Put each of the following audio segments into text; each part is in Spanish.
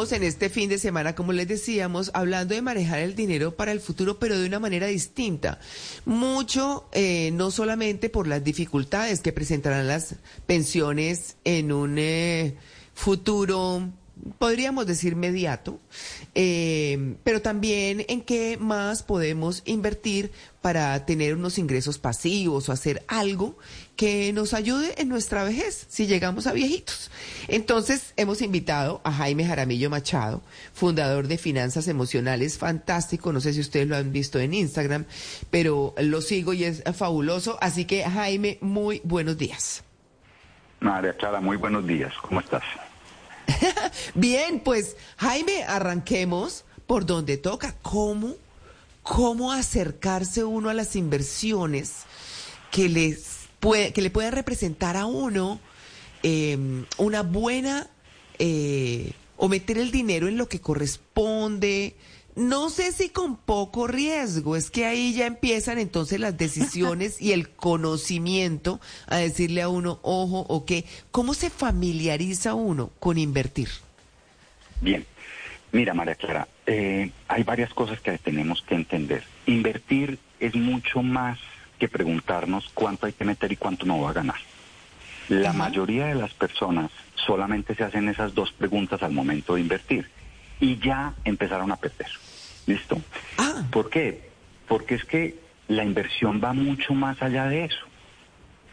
en este fin de semana, como les decíamos, hablando de manejar el dinero para el futuro, pero de una manera distinta. Mucho, eh, no solamente por las dificultades que presentarán las pensiones en un eh, futuro podríamos decir mediato, eh, pero también en qué más podemos invertir para tener unos ingresos pasivos o hacer algo que nos ayude en nuestra vejez si llegamos a viejitos. Entonces hemos invitado a Jaime Jaramillo Machado, fundador de Finanzas Emocionales, fantástico, no sé si ustedes lo han visto en Instagram, pero lo sigo y es fabuloso, así que Jaime, muy buenos días. María Clara, muy buenos días, ¿cómo estás? Bien, pues Jaime, arranquemos por donde toca. ¿Cómo, cómo acercarse uno a las inversiones que, les puede, que le puedan representar a uno em, una buena eh, o meter el dinero en lo que corresponde? No sé si con poco riesgo, es que ahí ya empiezan entonces las decisiones y el conocimiento a decirle a uno, ojo, o qué. ¿Cómo se familiariza uno con invertir? Bien, mira María Clara, eh, hay varias cosas que tenemos que entender. Invertir es mucho más que preguntarnos cuánto hay que meter y cuánto no va a ganar. La mayoría de las personas solamente se hacen esas dos preguntas al momento de invertir y ya empezaron a perder. ¿Listo? Ah. ¿Por qué? Porque es que la inversión va mucho más allá de eso.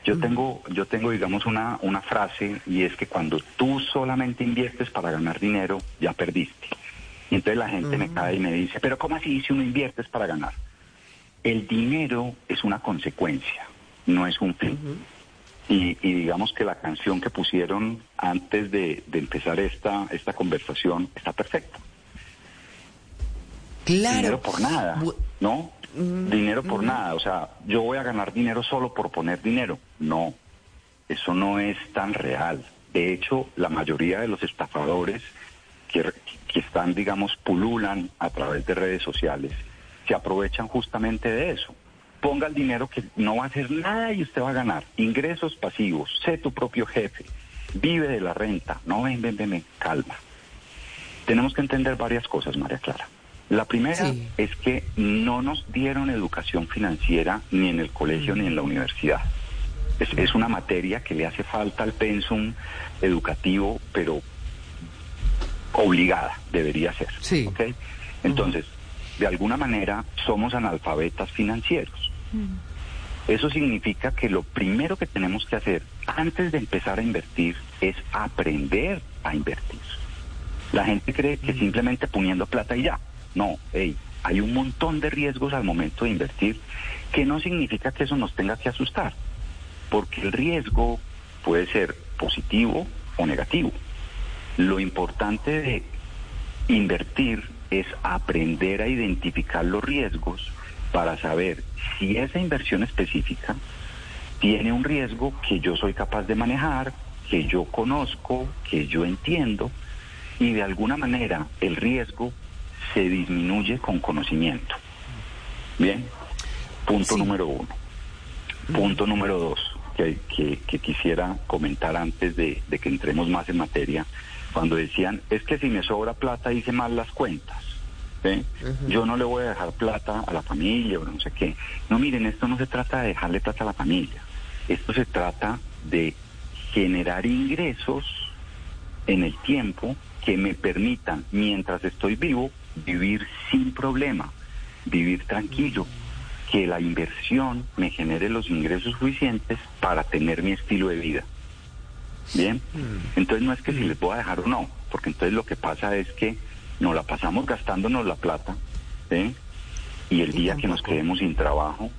Yo tengo, yo tengo, digamos, una, una frase y es que cuando tú solamente inviertes para ganar dinero, ya perdiste. Y entonces la gente me cae y me dice, pero ¿cómo así si uno inviertes para ganar? El dinero es una consecuencia, no es un fin. Y, digamos que la canción que pusieron antes de, de empezar esta, esta conversación está perfecta. Dinero por nada, ¿no? Mm, dinero por mm. nada. O sea, yo voy a ganar dinero solo por poner dinero. No, eso no es tan real. De hecho, la mayoría de los estafadores que, que están, digamos, pululan a través de redes sociales, se aprovechan justamente de eso. Ponga el dinero que no va a hacer nada y usted va a ganar. Ingresos pasivos, sé tu propio jefe, vive de la renta. No, ven, ven, ven, ven calma. Tenemos que entender varias cosas, María Clara. La primera es que no nos dieron educación financiera ni en el colegio ni en la universidad. Es, una materia que le hace falta al pensum educativo, pero obligada debería ser. Sí. Entonces, de alguna manera somos analfabetas financieros. Eso significa que lo primero que tenemos que hacer antes de empezar a invertir es aprender a invertir. La gente cree que simplemente poniendo plata y ya. No, hay un montón de riesgos al momento de invertir que no significa que eso nos tenga que asustar, porque el riesgo puede ser positivo o negativo. Lo importante de invertir es aprender a identificar los riesgos para saber si esa inversión específica tiene un riesgo que yo soy capaz de manejar, que yo conozco, que yo entiendo, y de alguna manera el riesgo se disminuye con conocimiento. Bien, punto número uno. Punto número dos, que, que, quisiera comentar antes de, que entremos más en materia, cuando decían, es que si me sobra plata hice mal las cuentas. Yo no le voy a dejar plata a la familia o no sé qué. No, miren, esto no se trata de dejarle plata a la familia. Esto se trata de generar ingresos en el tiempo que me permitan, mientras estoy vivo, vivir sin problema, vivir tranquilo, que la inversión me genere los ingresos suficientes para tener mi estilo de vida. Bien, mm. entonces no es que si les puedo dejar o no, porque entonces lo que pasa es que nos la pasamos gastándonos la plata, y el día que nos quedemos sin trabajo,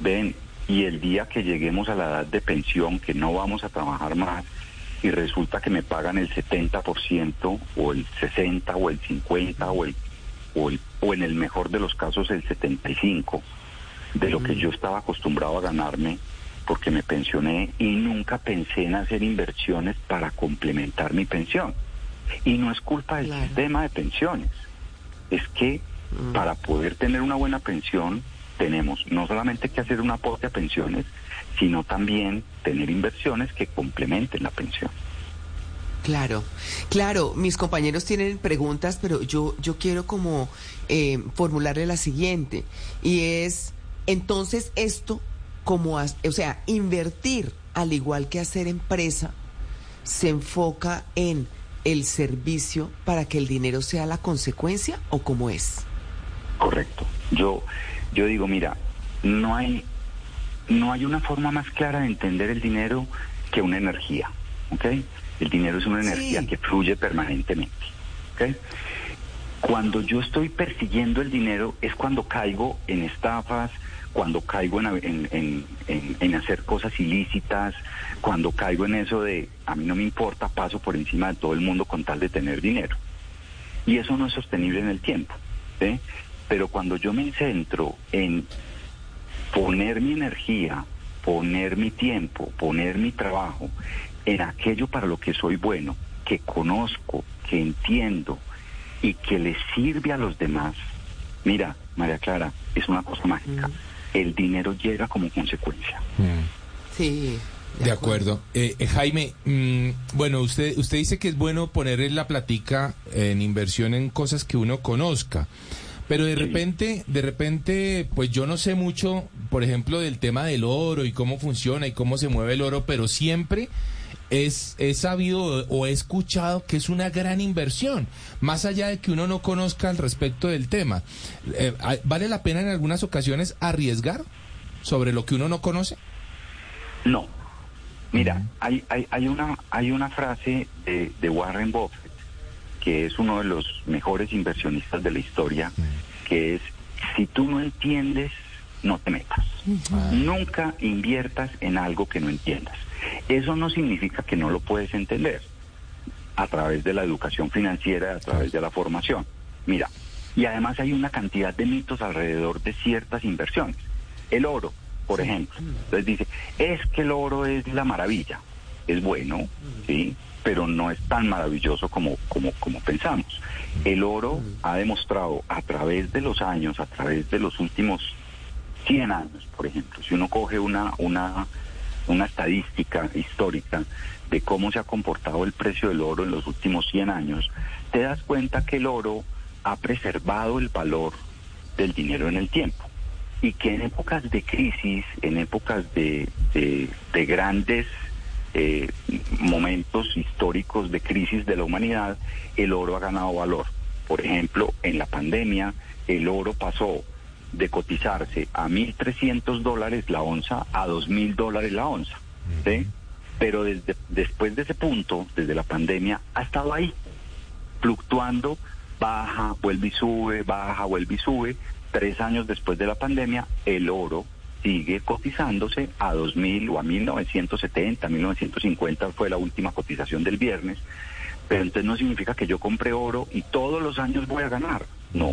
ven, y el día que lleguemos a la edad de pensión, que no vamos a trabajar más, y resulta que me pagan el 70% o el 60 o el 50 o el, o el o en el mejor de los casos el 75 de lo que yo estaba acostumbrado a ganarme porque me pensioné y nunca pensé en hacer inversiones para complementar mi pensión. Y no es culpa del sistema de pensiones, es que para poder tener una buena pensión tenemos no solamente que hacer un aporte a pensiones, sino también tener inversiones que complementen la pensión. Claro, claro, mis compañeros tienen preguntas, pero yo, yo quiero como eh, formularle la siguiente, y es, entonces esto, como, o sea, invertir, al igual que hacer empresa, se enfoca en el servicio para que el dinero sea la consecuencia o cómo es? Correcto. Yo, yo digo, mira, no hay, no hay una forma más clara de entender el dinero que una energía, ¿ok? El dinero es una energía que fluye permanentemente, ¿ok? Cuando yo estoy persiguiendo el dinero es cuando caigo en estafas, cuando caigo en, hacer cosas ilícitas, cuando caigo en eso de a mí no me importa, paso por encima de todo el mundo con tal de tener dinero. Y eso no es sostenible en el tiempo. Pero cuando yo me centro en poner mi energía, poner mi tiempo, poner mi trabajo en aquello para lo que soy bueno, que conozco, que entiendo y que le sirve a los demás, mira, María Clara, es una cosa mágica. Mm el dinero llega como consecuencia. Mm. Sí. De, acuerdo. Eh, eh, Jaime, mm, bueno, usted, usted dice que es bueno poner la platica en inversión en cosas que uno conozca. Pero de repente, de repente, pues yo no sé mucho, por ejemplo, del tema del oro y cómo funciona y cómo se mueve el oro, pero siempre es, he sabido o he escuchado que es una gran inversión, más allá de que uno no conozca al respecto del tema. Eh, ¿Vale la pena en algunas ocasiones arriesgar sobre lo que uno no conoce? No. Mira, hay, hay, hay, una, hay una frase de, de, Warren Buffett, que es uno de los mejores inversionistas de la historia, que es, si tú no entiendes, no te metas. Nunca inviertas en algo que no entiendas. Eso no significa que no lo puedes entender a través de la educación financiera, a través de la formación. Mira, y además hay una cantidad de mitos alrededor de ciertas inversiones. El oro, por ejemplo. Entonces dice, es que el oro es la maravilla. Es bueno, ¿sí? Pero no es tan maravilloso como, como, como pensamos. El oro ha demostrado a través de los años, a través de los últimos 100 años, por ejemplo, si uno coge una, una una estadística histórica de cómo se ha comportado el precio del oro en los últimos 100 años, te das cuenta que el oro ha preservado el valor del dinero en el tiempo y que en épocas de crisis, en épocas de, de, grandes eh, momentos históricos de crisis de la humanidad, el oro ha ganado valor. Por ejemplo, en la pandemia, el oro pasó de cotizarse a 1.300 dólares la onza a 2.000 dólares la onza. ¿sí? Pero desde, después de ese punto, desde la pandemia, ha estado ahí, fluctuando, baja, vuelve y sube, baja, vuelve y sube. Tres años después de la pandemia, el oro sigue cotizándose a 2.000 o a 1.970, 1.950 fue la última cotización del viernes. Pero entonces no significa que yo compre oro y todos los años voy a ganar. No,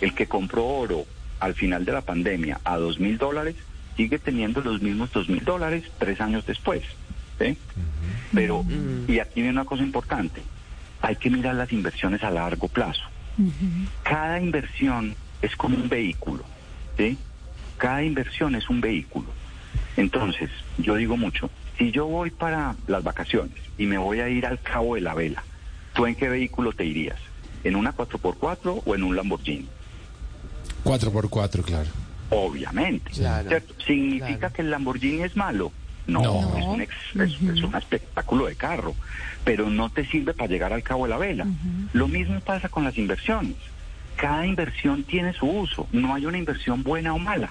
el que compró oro al final de la pandemia a dos mil dólares, sigue teniendo los mismos dos mil dólares tres años después. Pero, y aquí viene una cosa importante, hay que mirar las inversiones a largo plazo. Cada inversión es como un vehículo, ¿sí? Cada inversión es un vehículo. Entonces, yo digo mucho, si yo voy para las vacaciones y me voy a ir al Cabo de la Vela, ¿tú en qué vehículo te irías? ¿En una 4x4 o en un Lamborghini? 4x4, claro. Obviamente. ¿Significa que el Lamborghini es malo? No, Es, un es, un espectáculo de carro, pero no te sirve para llegar al cabo de la vela. Lo mismo pasa con las inversiones. Cada inversión tiene su uso, no hay una inversión buena o mala.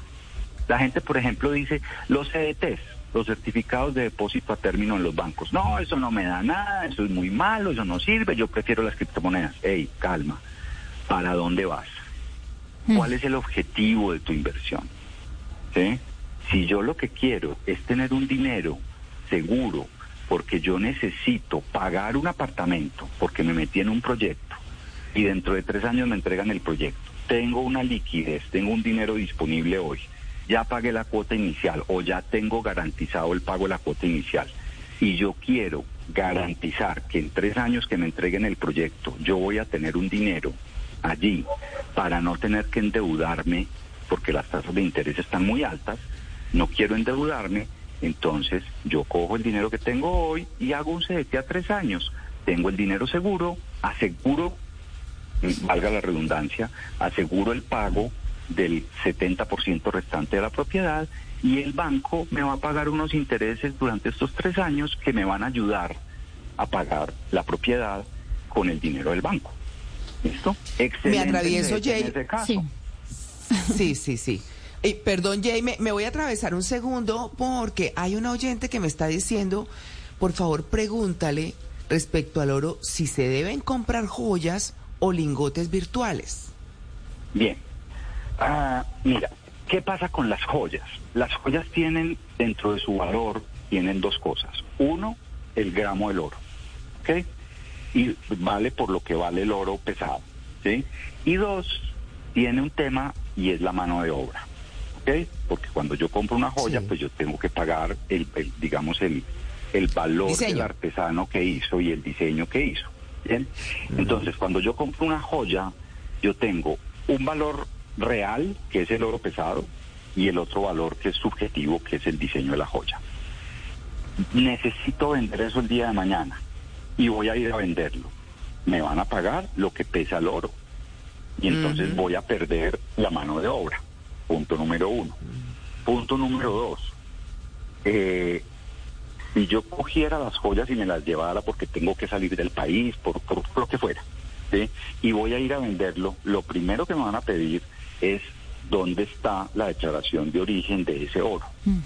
La gente, por ejemplo, dice los CDTs, los certificados de depósito a término en los bancos. No, eso no me da nada, eso es muy malo, eso no sirve, yo prefiero las criptomonedas. Ey, calma, ¿para dónde vas? Mm. ¿Cuál es el objetivo de tu inversión? Si yo lo que quiero es tener un dinero seguro porque yo necesito pagar un apartamento porque me metí en un proyecto y dentro de tres años me entregan el proyecto, tengo una liquidez, tengo un dinero disponible hoy, ya pagué la cuota inicial o ya tengo garantizado el pago de la cuota inicial y yo quiero garantizar que en tres años que me entreguen el proyecto yo voy a tener un dinero allí para no tener que endeudarme porque las tasas de interés están muy altas, no quiero endeudarme, entonces yo cojo el dinero que tengo hoy y hago un CDT a tres años. tengo el dinero seguro, aseguro, valga la redundancia, aseguro el pago del 70% restante de la propiedad y el banco me va a pagar unos intereses durante estos tres años que me van a ayudar a pagar la propiedad con el dinero del banco. ¿Listo? Excelente. Me atravieso, Jay. Sí. sí, sí, sí. perdón, Jay, me, voy a atravesar un segundo porque hay un oyente que me está diciendo, por favor, pregúntale respecto al oro si se deben comprar joyas o lingotes virtuales. Bien. Ah, mira, ¿qué pasa con las joyas? Las joyas tienen dentro de su valor, tienen dos cosas. Uno, el gramo del oro. ¿Ok? Y vale por lo que vale el oro pesado. ¿sí? Y dos, tiene un tema y es la mano de obra. ¿ok? Porque cuando yo compro una joya, pues yo tengo que pagar, el, digamos, el, el valor del artesano que hizo y el diseño que hizo. ¿bien? Entonces, cuando yo compro una joya, yo tengo un valor real, que es el oro pesado, y el otro valor que es subjetivo, que es el diseño de la joya. Necesito vender eso el día de mañana y voy a ir a venderlo. Me van a pagar lo que pesa el oro. Y entonces voy a perder la mano de obra. Punto número uno. Punto número dos. Eh, si yo cogiera las joyas y me las llevara porque tengo que salir del país, por, lo que fuera, y voy a ir a venderlo, lo primero que me van a pedir es dónde está la declaración de origen de ese oro. Mm.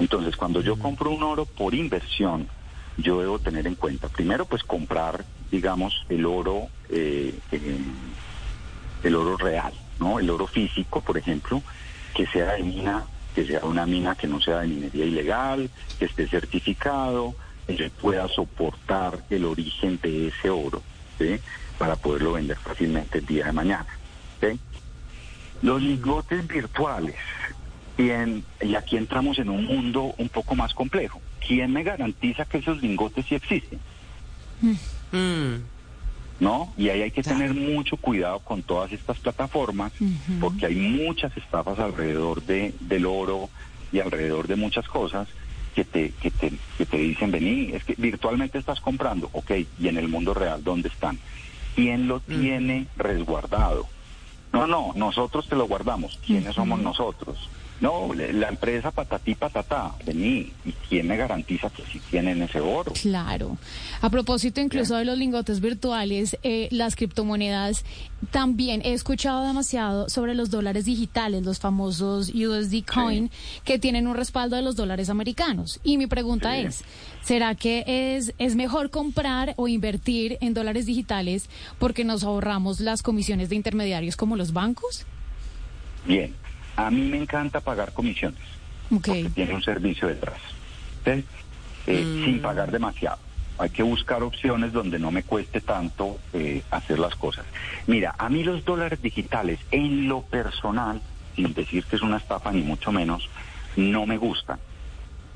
Entonces, cuando yo compro un oro por inversión, yo debo tener en cuenta, primero pues comprar, digamos, el oro, eh, el oro real, ¿no? El oro físico, por ejemplo, que sea de mina, que sea una mina que no sea de minería ilegal, que esté certificado, que pueda soportar el origen de ese oro, ¿sí? Para poderlo vender fácilmente el día de mañana, ¿sí? Los lingotes virtuales, y, y aquí entramos en un mundo un poco más complejo. ¿quién me garantiza que esos lingotes sí existen? Mm. ¿No? Y ahí hay que tener mucho cuidado con todas estas plataformas, porque hay muchas estafas alrededor de, del oro y alrededor de muchas cosas que te, que te, que te dicen, vení, es que virtualmente estás comprando, ok, y en el mundo real, ¿dónde están? ¿Quién lo tiene resguardado? No, no, nosotros te lo guardamos. ¿Quiénes somos nosotros? No, la empresa patatí patatá, vení, ¿y quién me garantiza que sí tienen ese oro? Claro. A propósito incluso de los lingotes virtuales, eh, las criptomonedas, también he escuchado demasiado sobre los dólares digitales, los famosos USD Coin, que tienen un respaldo de los dólares americanos. Y mi pregunta es, ¿será que es, es mejor comprar o invertir en dólares digitales porque nos ahorramos las comisiones de intermediarios como los bancos? Bien. A mí me encanta pagar comisiones. Porque tiene un servicio detrás. Eh, mm. Sin pagar demasiado. Hay que buscar opciones donde no me cueste tanto eh, hacer las cosas. Mira, a mí los dólares digitales, en lo personal, sin decir que es una estafa ni mucho menos, no me gustan.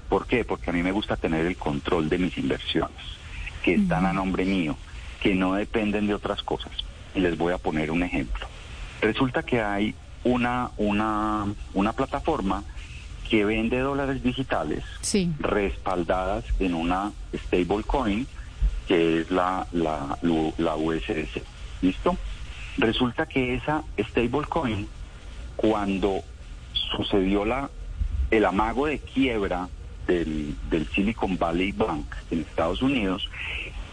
¿Por qué? Porque a mí me gusta tener el control de mis inversiones, que están a nombre mío, que no dependen de otras cosas. Y les voy a poner un ejemplo. Resulta que hay una, una, una plataforma que vende dólares digitales respaldadas en una stablecoin que es la, la, la USDC. ¿Listo? Resulta que esa stablecoin, cuando sucedió la, el amago de quiebra del, del Silicon Valley Bank en Estados Unidos,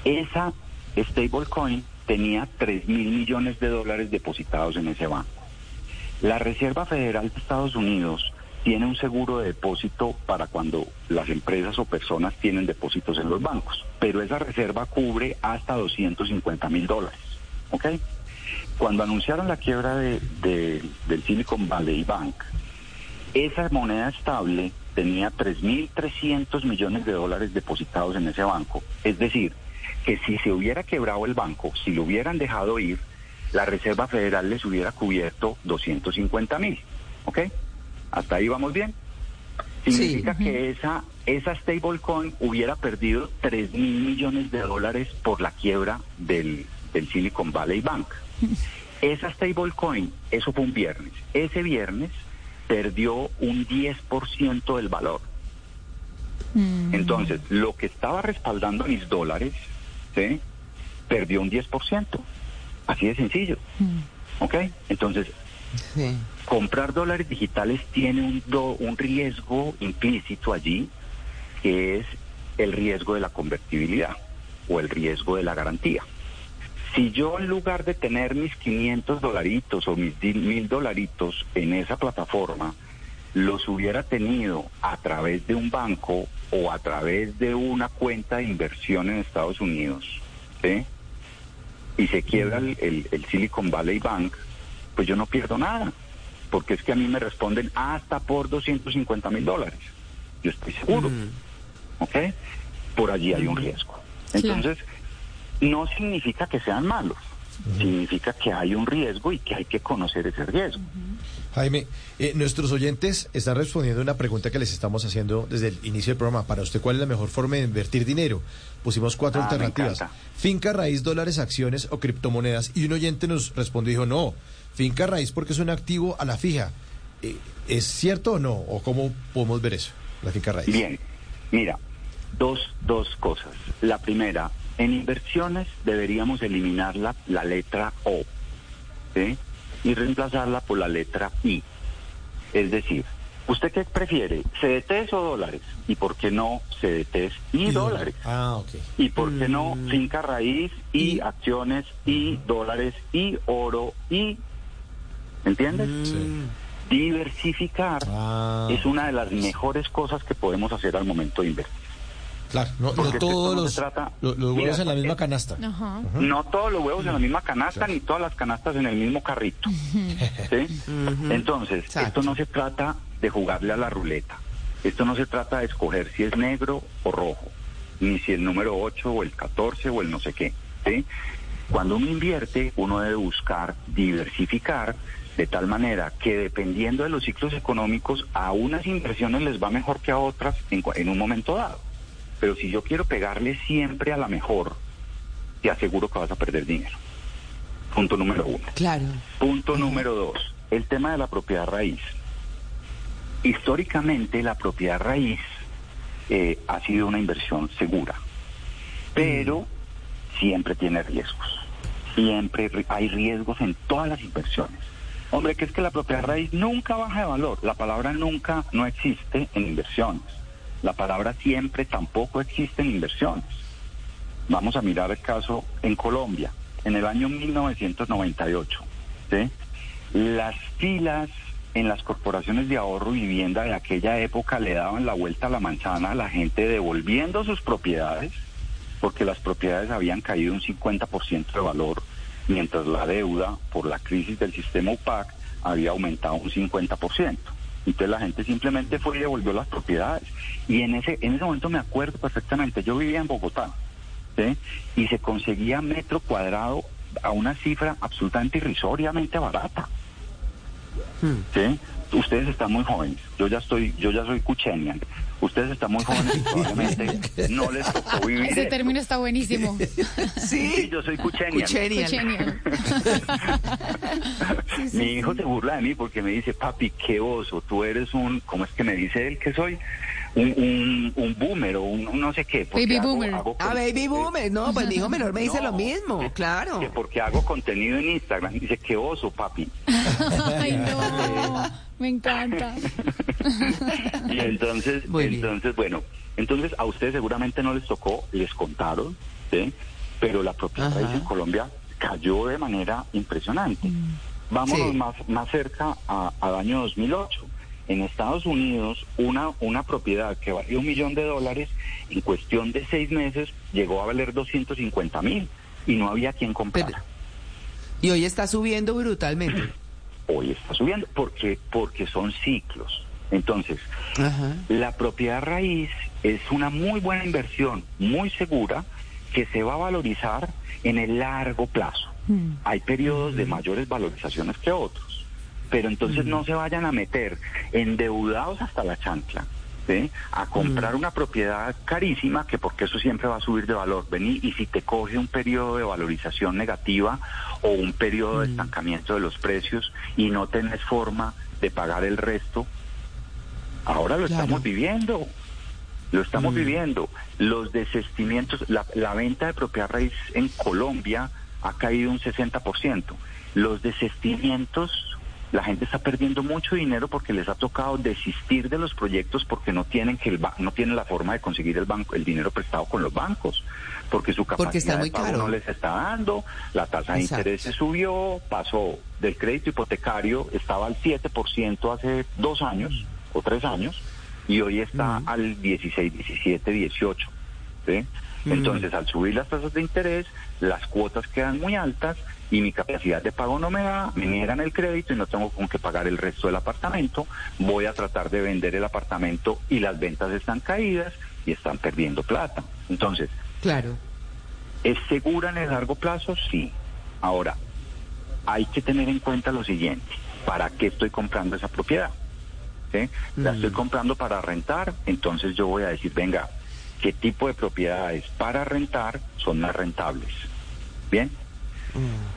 esa stablecoin tenía 3 mil millones de dólares depositados en ese banco. La Reserva Federal de Estados Unidos tiene un seguro de depósito para cuando las empresas o personas tienen depósitos en los bancos, pero esa reserva cubre hasta 250 mil dólares. ¿Ok? Cuando anunciaron la quiebra de, del Silicon Valley Bank, esa moneda estable tenía 3.300 millones de dólares depositados en ese banco. Es decir, que si se hubiera quebrado el banco, si lo hubieran dejado ir, la Reserva Federal les hubiera cubierto 250 mil. ¿Ok? Hasta ahí vamos bien. Significa que esa, esa stablecoin hubiera perdido 3 mil millones de dólares por la quiebra del, del Silicon Valley Bank. Esa stablecoin, eso fue un viernes. Ese viernes perdió un 10% del valor. Mm. Entonces, lo que estaba respaldando mis dólares ¿sí? perdió un 10%. Así de sencillo. ¿Ok? Entonces, comprar dólares digitales tiene un, un riesgo implícito allí, que es el riesgo de la convertibilidad o el riesgo de la garantía. Si yo en lugar de tener mis 500 dolaritos o mis 1000 dolaritos en esa plataforma, los hubiera tenido a través de un banco o a través de una cuenta de inversión en Estados Unidos, ¿sí? Y se quiebra el, Silicon Valley Bank, pues yo no pierdo nada, porque es que a mí me responden hasta por 250 mil dólares. Yo estoy seguro, ¿ok? Por allí hay un riesgo. Entonces, no significa que sean malos, significa que hay un riesgo y que hay que conocer ese riesgo. Jaime, eh, nuestros oyentes están respondiendo una pregunta que les estamos haciendo desde el inicio del programa. Para usted, ¿cuál es la mejor forma de invertir dinero? Pusimos cuatro ah, alternativas. Finca raíz, dólares, acciones o criptomonedas. Y un oyente nos respondió y dijo, no, finca raíz porque es un activo a la fija. Eh, ¿Es cierto o no? ¿O cómo podemos ver eso, la finca raíz? Bien, mira, dos, dos cosas. La primera, en inversiones deberíamos eliminar la, la letra O. ¿sí? Y reemplazarla por la letra I. Es decir, ¿usted qué prefiere? ¿CDTs o dólares? ¿Y por qué no CDTs y, dólares? Ah, ok. ¿Y por qué no mm. finca raíz y, acciones y dólares y oro y... ¿Entiendes? Sí. Diversificar ah. es una de las mejores cosas que podemos hacer al momento de invertir. Claro, no, todos los, trata, los, huevos en la misma canasta. No todos los huevos en la misma canasta, ni todas las canastas en el mismo carrito. Entonces, esto no se trata de jugarle a la ruleta. Esto no se trata de escoger si es negro o rojo, ni si el número 8 o el 14 o el no sé qué. Cuando uno invierte, uno debe buscar diversificar de tal manera que dependiendo de los ciclos económicos, a unas inversiones les va mejor que a otras en un momento dado. Pero si yo quiero pegarle siempre a la mejor, te aseguro que vas a perder dinero. Punto número uno. Claro. Punto número dos, el tema de la propiedad raíz. Históricamente la propiedad raíz eh, ha sido una inversión segura, pero siempre tiene riesgos. Siempre hay riesgos en todas las inversiones. Hombre, que es que la propiedad raíz nunca baja de valor. La palabra nunca no existe en inversiones. La palabra siempre tampoco existe en inversiones. Vamos a mirar el caso en Colombia. En el año 1998, las filas en las corporaciones de ahorro y vivienda de aquella época le daban la vuelta a la manzana a la gente devolviendo sus propiedades, porque las propiedades habían caído un 50% de valor, mientras la deuda por la crisis del sistema UPAC había aumentado un 50%. Entonces la gente simplemente fue y devolvió las propiedades. Y en ese, en ese momento me acuerdo perfectamente, yo vivía en Bogotá, y se conseguía metro cuadrado a una cifra absolutamente irrisoriamente barata. Hmm. ¿sí? Ustedes están muy jóvenes, yo ya estoy, yo ya soy cuchenian. Ustedes están muy jóvenes y probablemente no les tocó vivir. Ese término está buenísimo. sí, yo soy cuchenian. Mi hijo se burla de mí porque me dice, papi, qué oso, tú eres un, ¿cómo es que me dice él que soy? Un, un, boomer o un, no sé qué. Baby boomer. ah, baby boomer. No, pues mi hijo menor me dice lo mismo, claro. Que porque hago contenido en Instagram. Dice, qué oso, papi. Ay, no. me encanta. y entonces, entonces, bueno, entonces a ustedes seguramente no les tocó, les contaron, ¿sí? Pero la propiedad en Colombia cayó de manera impresionante. Mm. Vámonos más, más cerca al año 2008 en Estados Unidos una, una propiedad que valía un millón de dólares, en cuestión de seis meses llegó a valer 250 mil y no había quien comprara. y hoy está subiendo brutalmente. Hoy está subiendo porque, porque son ciclos. Entonces, la propiedad raíz es una muy buena inversión, muy segura, que se va a valorizar en el largo plazo. Mm. Hay periodos de mayores valorizaciones que otros pero entonces no se vayan a meter endeudados hasta la chancla. ¿sí? a comprar una propiedad carísima, que porque eso siempre va a subir de valor. Vení, y si te coge un periodo de valorización negativa o un periodo de estancamiento de los precios y no tenés forma de pagar el resto, ahora lo estamos viviendo. Lo estamos viviendo. Los desestimientos, la, la venta de propiedad raíz en Colombia ha caído un 60%. Los desestimientos la gente está perdiendo mucho dinero porque les ha tocado desistir de los proyectos porque no tienen que el no tienen la forma de conseguir el banco el dinero prestado con los bancos porque su capacidad de pago no les está dando la tasa de interés se subió pasó del crédito hipotecario estaba al 7% hace dos años o tres años y hoy está al 16 17 18 ¿sí? entonces al subir las tasas de interés las cuotas quedan muy altas y mi capacidad de pago no me da, me niegan el crédito y no tengo con qué pagar el resto del apartamento, voy a tratar de vender el apartamento y las ventas están caídas y están perdiendo plata. Entonces, claro. ¿Es segura en el largo plazo? Sí. Ahora, hay que tener en cuenta lo siguiente, ¿para qué estoy comprando esa propiedad? La estoy mm. comprando para rentar, entonces yo voy a decir, venga, ¿qué tipo de propiedades para rentar son más rentables? Bien,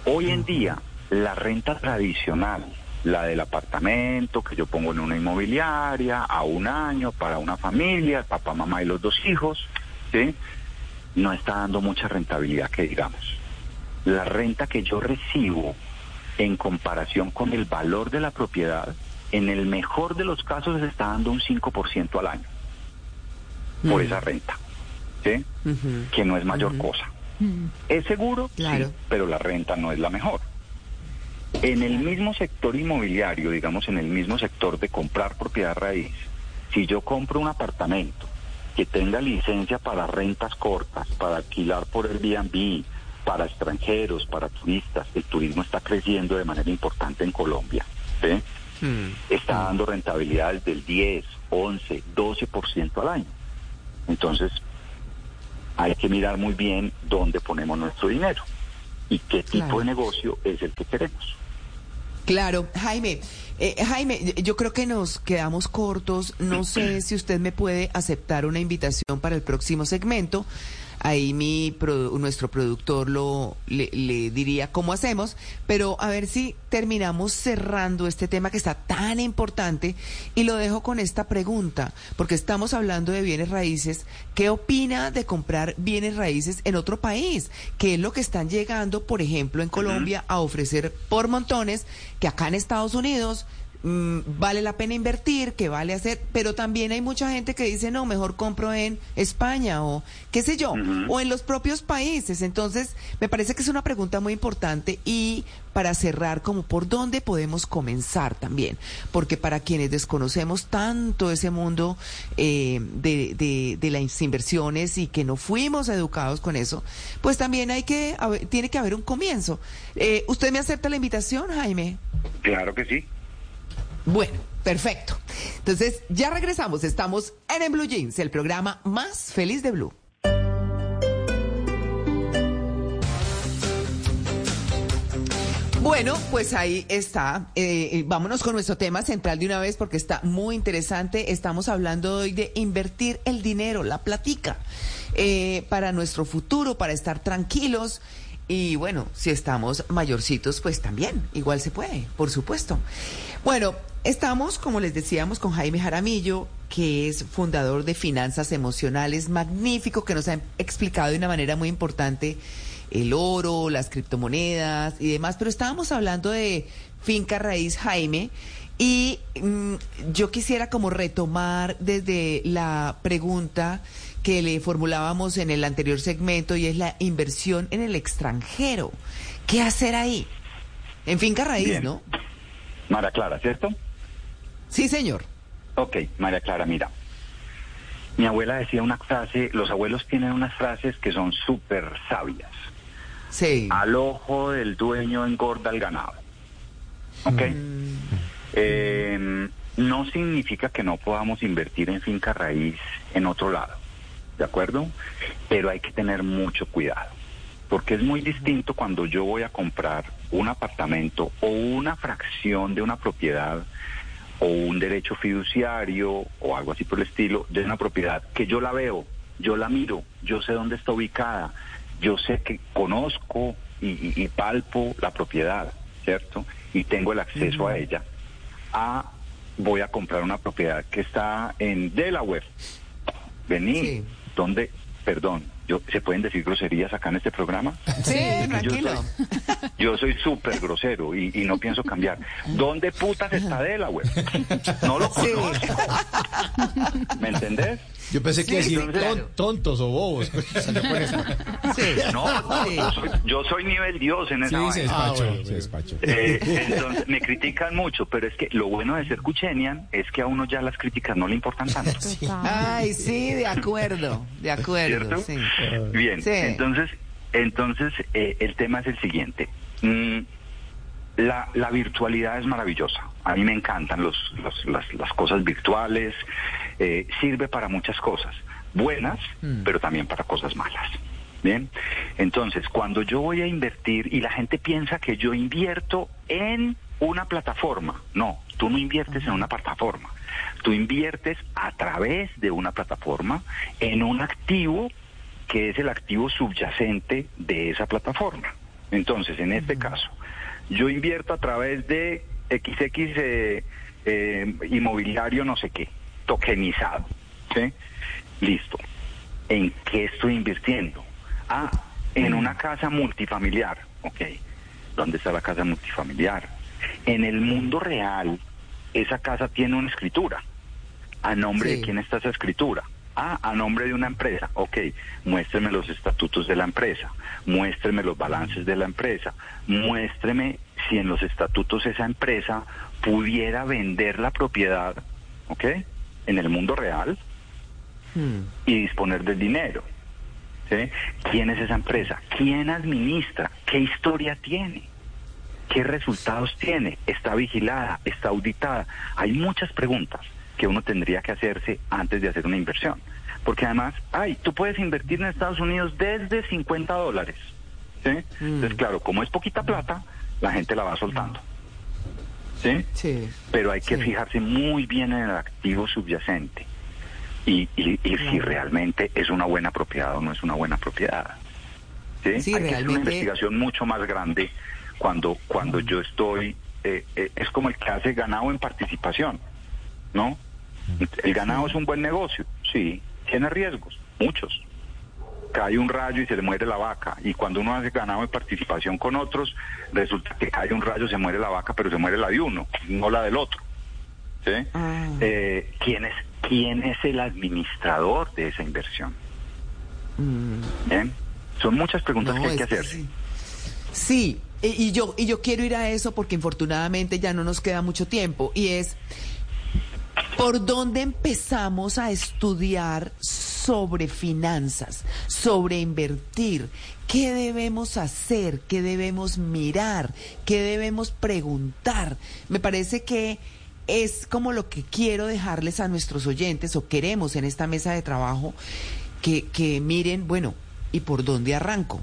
Hoy en día, la renta tradicional, la del apartamento que yo pongo en una inmobiliaria a un año para una familia, papá, mamá y los dos hijos, ¿sí? no está dando mucha rentabilidad que digamos. La renta que yo recibo en comparación con el valor de la propiedad, en el mejor de los casos se está dando un 5% al año por mm. esa renta, ¿sí? que no es mayor cosa. ¿Es seguro? Sí, pero la renta no es la mejor. En el mismo sector inmobiliario, digamos en el mismo sector de comprar propiedad raíz, si yo compro un apartamento que tenga licencia para rentas cortas, para alquilar por Airbnb, para extranjeros, para turistas, el turismo está creciendo de manera importante en Colombia. Hmm. Está dando rentabilidades del 10, 11, 12% al año. Entonces, hay que mirar muy bien dónde ponemos nuestro dinero y qué tipo de negocio es el que queremos. Claro, Jaime. Eh, Jaime, yo creo que nos quedamos cortos. No sé si usted me puede aceptar una invitación para el próximo segmento ahí mi nuestro productor lo le, diría cómo hacemos, pero a ver si terminamos cerrando este tema que está tan importante y lo dejo con esta pregunta, porque estamos hablando de bienes raíces. ¿Qué opina de comprar bienes raíces en otro país? ¿Qué es lo que están llegando, por ejemplo, en Colombia a ofrecer por montones que acá en Estados Unidos Mm, vale la pena invertir, que vale hacer, pero también hay mucha gente que dice, no, mejor compro en España o qué sé yo, o en los propios países. Entonces, me parece que es una pregunta muy importante y para cerrar, como por dónde podemos comenzar también, porque para quienes desconocemos tanto ese mundo eh, de, de, las inversiones y que no fuimos educados con eso, pues también hay que, tiene que haber un comienzo. Eh, ¿Usted me acepta la invitación, Jaime? Claro que sí. Bueno, perfecto. Entonces, ya regresamos. Estamos en, Blue Jeans, el programa más feliz de Blue. Bueno, pues ahí está. Eh, eh, vámonos con nuestro tema central de una vez porque está muy interesante. Estamos hablando hoy de invertir el dinero, la platica, eh, para nuestro futuro, para estar tranquilos. Y bueno, si estamos mayorcitos, pues también, igual se puede, por supuesto. Bueno, Estamos, como les decíamos, con Jaime Jaramillo, que es fundador de Finanzas Emocionales, magnífico, que nos ha explicado de una manera muy importante el oro, las criptomonedas y demás, pero estábamos hablando de finca raíz Jaime y mm, yo quisiera como retomar desde la pregunta que le formulábamos en el anterior segmento y es la inversión en el extranjero. ¿Qué hacer ahí? En finca raíz, ¿no? Mara Clara, ¿cierto? Sí, señor. Ok, María Clara, mira. Mi abuela decía una frase, los abuelos tienen unas frases que son súper sabias. Sí. Al ojo del dueño engorda el ganado. ¿Ok? Mm. Em, no significa que no podamos invertir en finca raíz en otro lado, ¿de acuerdo? Pero hay que tener mucho cuidado, porque es muy distinto cuando yo voy a comprar un apartamento o una fracción de una propiedad o un derecho fiduciario o algo así por el estilo de una propiedad que yo la veo, yo la miro, yo sé dónde está ubicada, yo sé que conozco y, palpo la propiedad, ¿cierto? Y tengo el acceso a ella. A voy a comprar una propiedad que está en Delaware, vení, ¿dónde? Perdón, yo, ¿se pueden decir groserías acá en este programa? Sí, tranquilo. Yo soy súper grosero y, no pienso cambiar. ¿Dónde putas está Delaware? No lo conozco. ¿Me entendés? Yo pensé que decir tontos o bobos. No, Yo, soy, nivel Dios en esa sí, se ah, despacho, eh, entonces, me critican mucho, pero es que lo bueno de ser cuchenian es que a uno ya las críticas no le importan tanto. Ay, sí, de acuerdo, de acuerdo. Bien, entonces, entonces eh, el tema es el siguiente. Mm, la, la, virtualidad es maravillosa. A mí me encantan los, las, las, cosas virtuales. Eh, sirve para muchas cosas, buenas, mm. pero también para cosas malas. Bien, entonces cuando yo voy a invertir y la gente piensa que yo invierto en una plataforma, no, tú no inviertes en una plataforma, tú inviertes a través de una plataforma en un activo que es el activo subyacente de esa plataforma. Entonces, en este caso, yo invierto a través de XX eh, eh, inmobiliario no sé qué, tokenizado. ¿sí? Listo. ¿En qué estoy invirtiendo? Ah, en una casa multifamiliar. Ok. ¿Dónde está la casa multifamiliar? En el mundo real, esa casa tiene una escritura. ¿A nombre de quién está esa escritura? Ah, a nombre de una empresa. Ok, muéstreme los estatutos de la empresa, muéstreme los balances de la empresa, muéstreme si en los estatutos esa empresa pudiera vender la propiedad, ¿ok? En el mundo real hmm. y disponer del dinero. ¿sí? ¿Quién es esa empresa? ¿Quién administra? ¿Qué historia tiene? ¿Qué resultados tiene? ¿Está vigilada? ¿Está auditada? Hay muchas preguntas que uno tendría que hacerse antes de hacer una inversión. Porque además, ay, tú puedes invertir en Estados Unidos desde 50 dólares. ¿sí? Mm. Entonces, claro, como es poquita plata, la gente la va soltando. ¿Sí? Sí. Pero hay que fijarse muy bien en el activo subyacente y, y, si realmente es una buena propiedad o no es una buena propiedad. ¿Sí? hay que hacer una investigación mucho más grande cuando, cuando yo estoy... Eh, eh, es como el que hace ganado en participación, ¿no? El ganado es un buen negocio, sí, tiene riesgos, muchos. Cae un rayo y se le muere la vaca. Y cuando uno hace ganado de participación con otros, resulta que cae un rayo, se muere la vaca, pero se muere la de uno, no la del otro. ¿Sí? Ah. Eh, ¿quién, es, ¿Quién es el administrador de esa inversión? Mm. Son muchas preguntas que hay que hacerse. Sí. y yo, y yo quiero ir a eso porque infortunadamente ya no nos queda mucho tiempo. Y es, ¿Por dónde empezamos a estudiar sobre finanzas, sobre invertir? ¿Qué debemos hacer? ¿Qué debemos mirar? ¿Qué debemos preguntar? Me parece que es como lo que quiero dejarles a nuestros oyentes o queremos en esta mesa de trabajo que, que miren, bueno, ¿y por dónde arranco?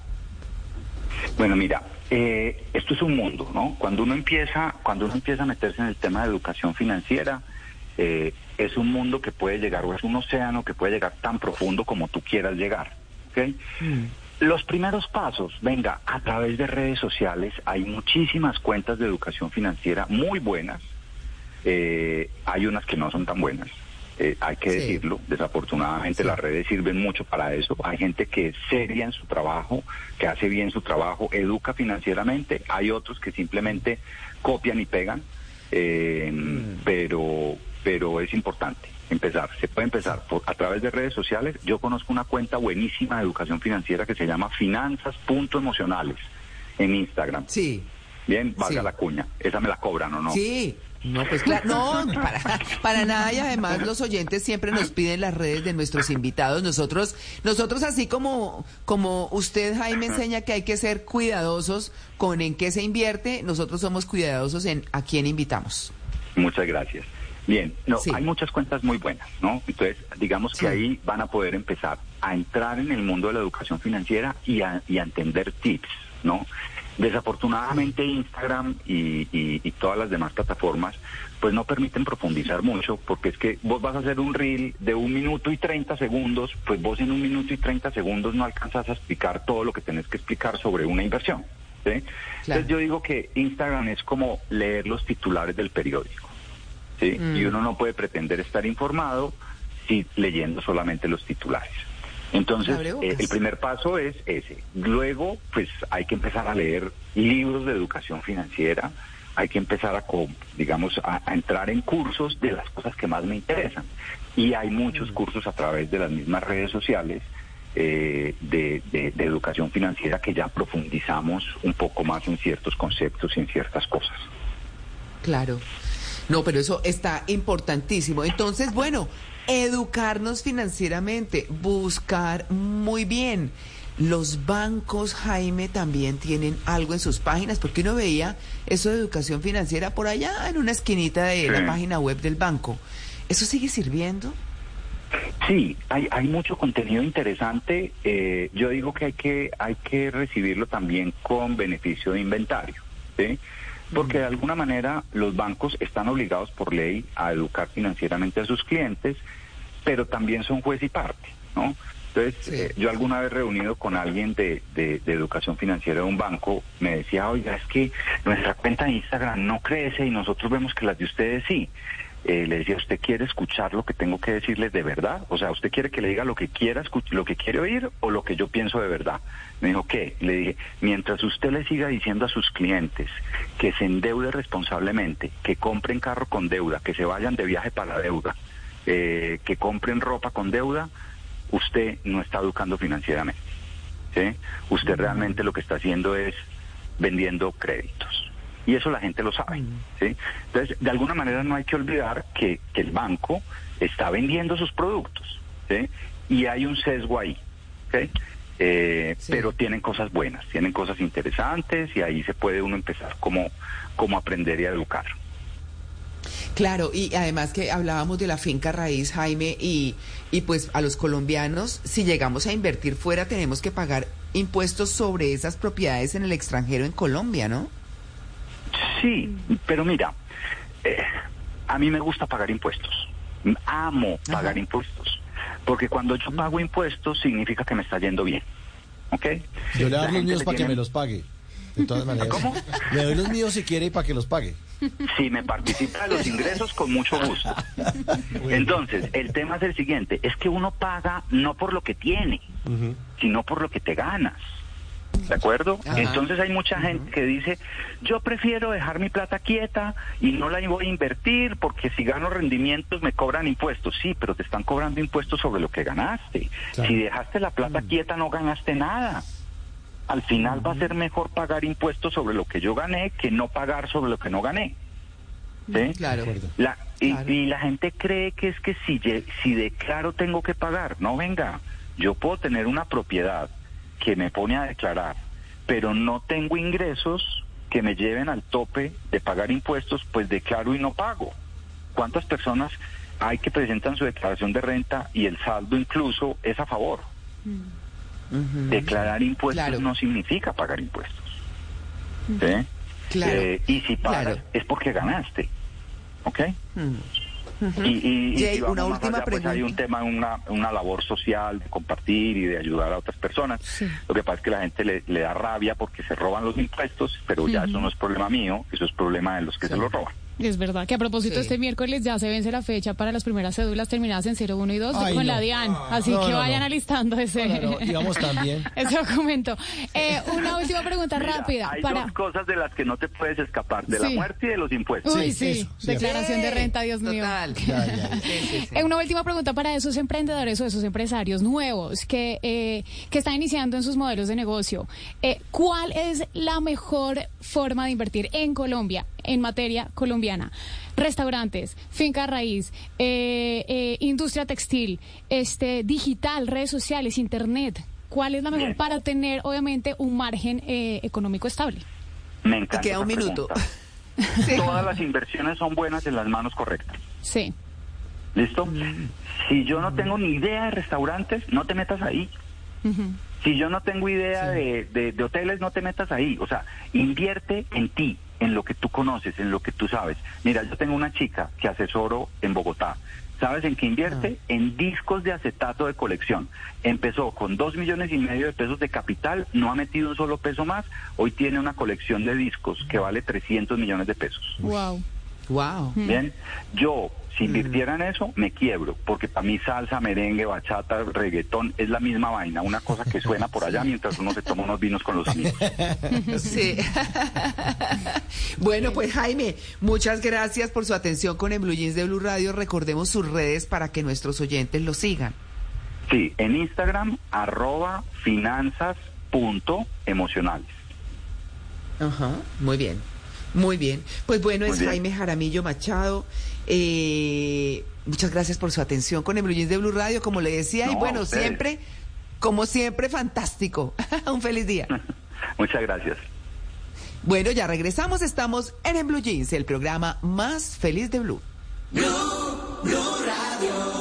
Bueno, mira, eh, esto es un mundo, ¿no? Cuando uno empieza, cuando uno empieza a meterse en el tema de educación financiera, eh, es un mundo que puede llegar, o es un océano que puede llegar tan profundo como tú quieras llegar. Mm. Los primeros pasos, venga, a través de redes sociales hay muchísimas cuentas de educación financiera muy buenas, eh, hay unas que no son tan buenas. Eh, hay que decirlo, desafortunadamente las redes sirven mucho para eso. Hay gente que es seria en su trabajo, que hace bien su trabajo, educa financieramente. Hay otros que simplemente copian y pegan. Mm. Pero pero es importante empezar. Se puede empezar por, a través de redes sociales. Yo conozco una cuenta buenísima de educación financiera que se llama Finanzas.emocionales en Instagram. Sí. Bien, valga la cuña. Esa me la cobran o no. Sí. No, pues claro, no, para, para nada y además los oyentes siempre nos piden las redes de nuestros invitados. Nosotros, nosotros así como, como usted Jaime enseña que hay que ser cuidadosos con en qué se invierte, nosotros somos cuidadosos en a quién invitamos. Muchas gracias. Bien, no, hay muchas cuentas muy buenas, ¿no? Entonces, digamos que ahí van a poder empezar a entrar en el mundo de la educación financiera y a, entender tips, ¿no? Desafortunadamente Instagram y, y, todas las demás plataformas pues no permiten profundizar mucho porque es que vos vas a hacer un reel de un minuto y 30 segundos, pues vos en un minuto y 30 segundos no alcanzas a explicar todo lo que tenés que explicar sobre una inversión. ¿sí? Entonces yo digo que Instagram es como leer los titulares del periódico. ¿Sí? Y mm. uno no puede pretender estar informado si leyendo solamente los titulares. Entonces, eh, el primer paso es ese. Luego, pues hay que empezar a leer libros de educación financiera, hay que empezar a, digamos, a, entrar en cursos de las cosas que más me interesan. Y hay muchos mm. cursos a través de las mismas redes sociales eh, de, educación financiera que ya profundizamos un poco más en ciertos conceptos y en ciertas cosas. Claro. No, pero eso está importantísimo. Entonces, bueno, educarnos financieramente, buscar muy bien. Los bancos, Jaime, también tienen algo en sus páginas, porque uno veía eso de educación financiera por allá en una esquinita de la página web del banco. ¿Eso sigue sirviendo? Sí, hay, hay mucho contenido interesante. Eh, yo digo que hay que hay que recibirlo también con beneficio de inventario, ¿sí? Porque de alguna manera los bancos están obligados por ley a educar financieramente a sus clientes, pero también son juez y parte, ¿no? Entonces, eh, yo alguna vez reunido con alguien de, de, educación financiera de un banco, me decía, oiga, es que nuestra cuenta de Instagram no crece y nosotros vemos que las de ustedes sí. Eh, le decía, ¿usted quiere escuchar lo que tengo que decirle de verdad? O sea, ¿usted quiere que le diga lo que quiera, lo que quiere oír o lo que yo pienso de verdad? Me dijo, ¿qué? Le dije, mientras usted le siga diciendo a sus clientes que se endeude responsablemente, que compren carro con deuda, que se vayan de viaje para la deuda, eh, que compren ropa con deuda, usted no está educando financieramente. ¿sí? Usted realmente lo que está haciendo es vendiendo créditos y eso la gente lo sabe. ¿sí? Entonces, de alguna manera no hay que olvidar que, el banco está vendiendo sus productos ¿sí? y hay un sesgo ahí. Eh, pero tienen cosas buenas, tienen cosas interesantes y ahí se puede uno empezar como, como aprender y a educar. Claro, y además que hablábamos de la finca raíz, Jaime, y, y pues a los colombianos, si llegamos a invertir fuera, tenemos que pagar impuestos sobre esas propiedades en el extranjero en Colombia, ¿no? Sí, pero mira, eh, a mí me gusta pagar impuestos. Amo pagar impuestos. Porque cuando yo pago impuestos significa que me está yendo bien. ¿Ok? Yo le doy los míos para que me los pague. De todas maneras. ¿Cómo? Le doy los míos si quiere y para que los pague. Si me participa de los ingresos, con mucho gusto. Entonces, el tema es el siguiente, es que uno paga no por lo que tiene, sino por lo que te ganas. ¿De acuerdo? Entonces hay mucha gente que dice, yo prefiero dejar mi plata quieta y no la voy a invertir porque si gano rendimientos me cobran impuestos. Sí, pero te están cobrando impuestos sobre lo que ganaste. Si dejaste la plata mm. quieta no ganaste nada. Al final va a ser mejor pagar impuestos sobre lo que yo gané que no pagar sobre lo que no gané. ¿Sí? Claro. y, y, la gente cree que es que si, si declaro tengo que pagar. No, venga, yo puedo tener una propiedad que me pone a declarar, pero no tengo ingresos que me lleven al tope de pagar impuestos, pues declaro y no pago. ¿Cuántas personas hay que presentan su declaración de renta y el saldo incluso es a favor? Declarar impuestos no significa pagar impuestos. Eh, y si pagas es porque ganaste. ¿Ok? Y, una última pues hay un tema, una, una labor social de compartir y de ayudar a otras personas. Lo que pasa es que la gente le, da rabia porque se roban los impuestos, pero ya eso no es problema mío, eso es problema de los que se lo roban. Es verdad que a propósito este miércoles ya se vence la fecha para las primeras cédulas terminadas en 0, 1 y 2 con la DIAN. Así que vayan alistando ese, también. ese documento. Eh, una última pregunta rápida. Hay dos cosas de las que no te puedes escapar, de la muerte y de los impuestos. Uy, sí, declaración de renta, Dios mío. Eh, una última pregunta para esos emprendedores o esos empresarios nuevos que, eh, que están iniciando en sus modelos de negocio. ¿Cuál es la mejor forma de invertir en Colombia? En materia colombiana. Restaurantes, finca raíz, eh, eh, industria textil, este, digital, redes sociales, internet. ¿Cuál es la mejor para tener, obviamente, un margen eh, económico estable? Me encanta. queda un minuto. Todas las inversiones son buenas en las manos correctas. Sí. ¿Listo? Mm. Si yo no tengo ni idea de restaurantes, no te metas ahí. Si yo no tengo idea de, de, hoteles, no te metas ahí. O sea, invierte en ti, en lo que tú conoces, en lo que tú sabes. Mira, yo tengo una chica que asesoro en Bogotá. ¿Sabes en qué invierte? Ah. En discos de acetato de colección. Empezó con dos millones y medio de pesos de capital, no ha metido un solo peso más. Hoy tiene una colección de discos que vale 300 millones de pesos. Wow. Wow. Bien, yo si invirtiera en eso, me quiebro, porque para mí salsa, merengue, bachata, reggaetón es la misma vaina, una cosa que suena por allá mientras uno se toma unos vinos con los amigos. Sí. bueno, pues Jaime, muchas gracias por su atención con el Blue Jeans de Blue Radio. Recordemos sus redes para que nuestros oyentes lo sigan. Sí, en Instagram, arroba finanzas punto emocionales. Ajá, muy bien. Muy bien. Pues bueno, es Jaime Jaramillo Machado. Eh, muchas gracias por su atención con el Blue Jeans de Blue Radio, como le decía. y bueno, siempre, como siempre, fantástico. Un feliz día. muchas gracias. Bueno, ya regresamos. Estamos en el Blue Jeans, el programa más feliz de Blue. Blue, Blue Radio.